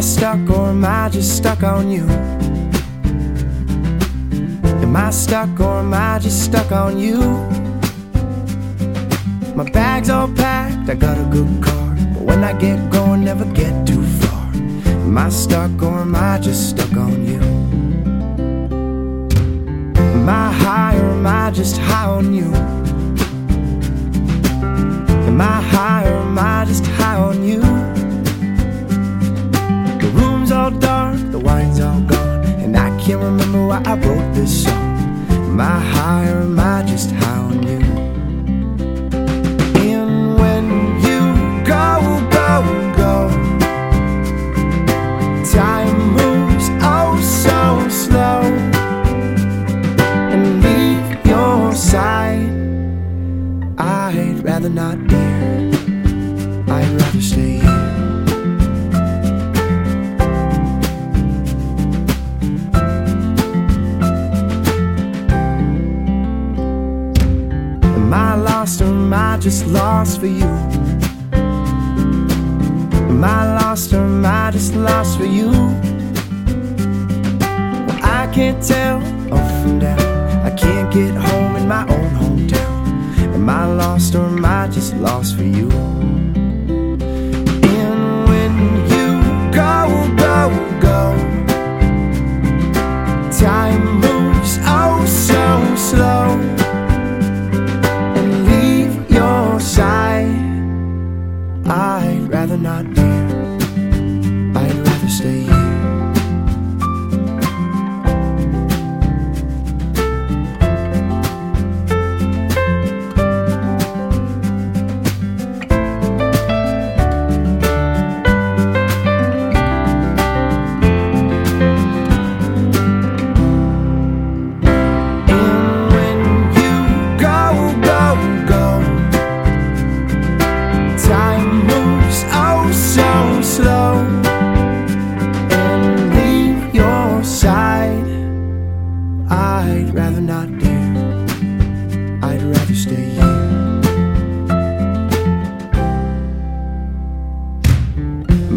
I stuck or am I just stuck on you? Am I stuck or am I just stuck on you? My bag's all packed, I got a good car. But when I get going, never get too far. Am I stuck or am I just stuck on you? Am I high or am I just high on you? Am I high or am I just high can't remember why I wrote this song. Am I high or am I just high on you? And when you go, go, go, time moves oh so slow, and leave your side. I'd rather not, dear. I'd rather stay here. Am I just lost for you? Am I lost or am I just lost for you? Well, I can't tell up from down. I can't get home in my own hometown. Am I lost or am I just lost for you?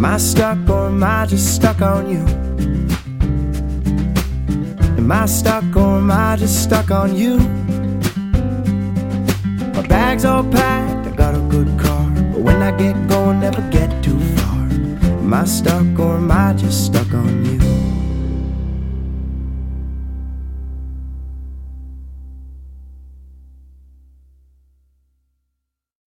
Am I stuck or am I just stuck on you? Am I stuck or am I just stuck on you? My bag's all packed, I got a good car. But when I get going, never get too far. Am I stuck or am I just stuck on you?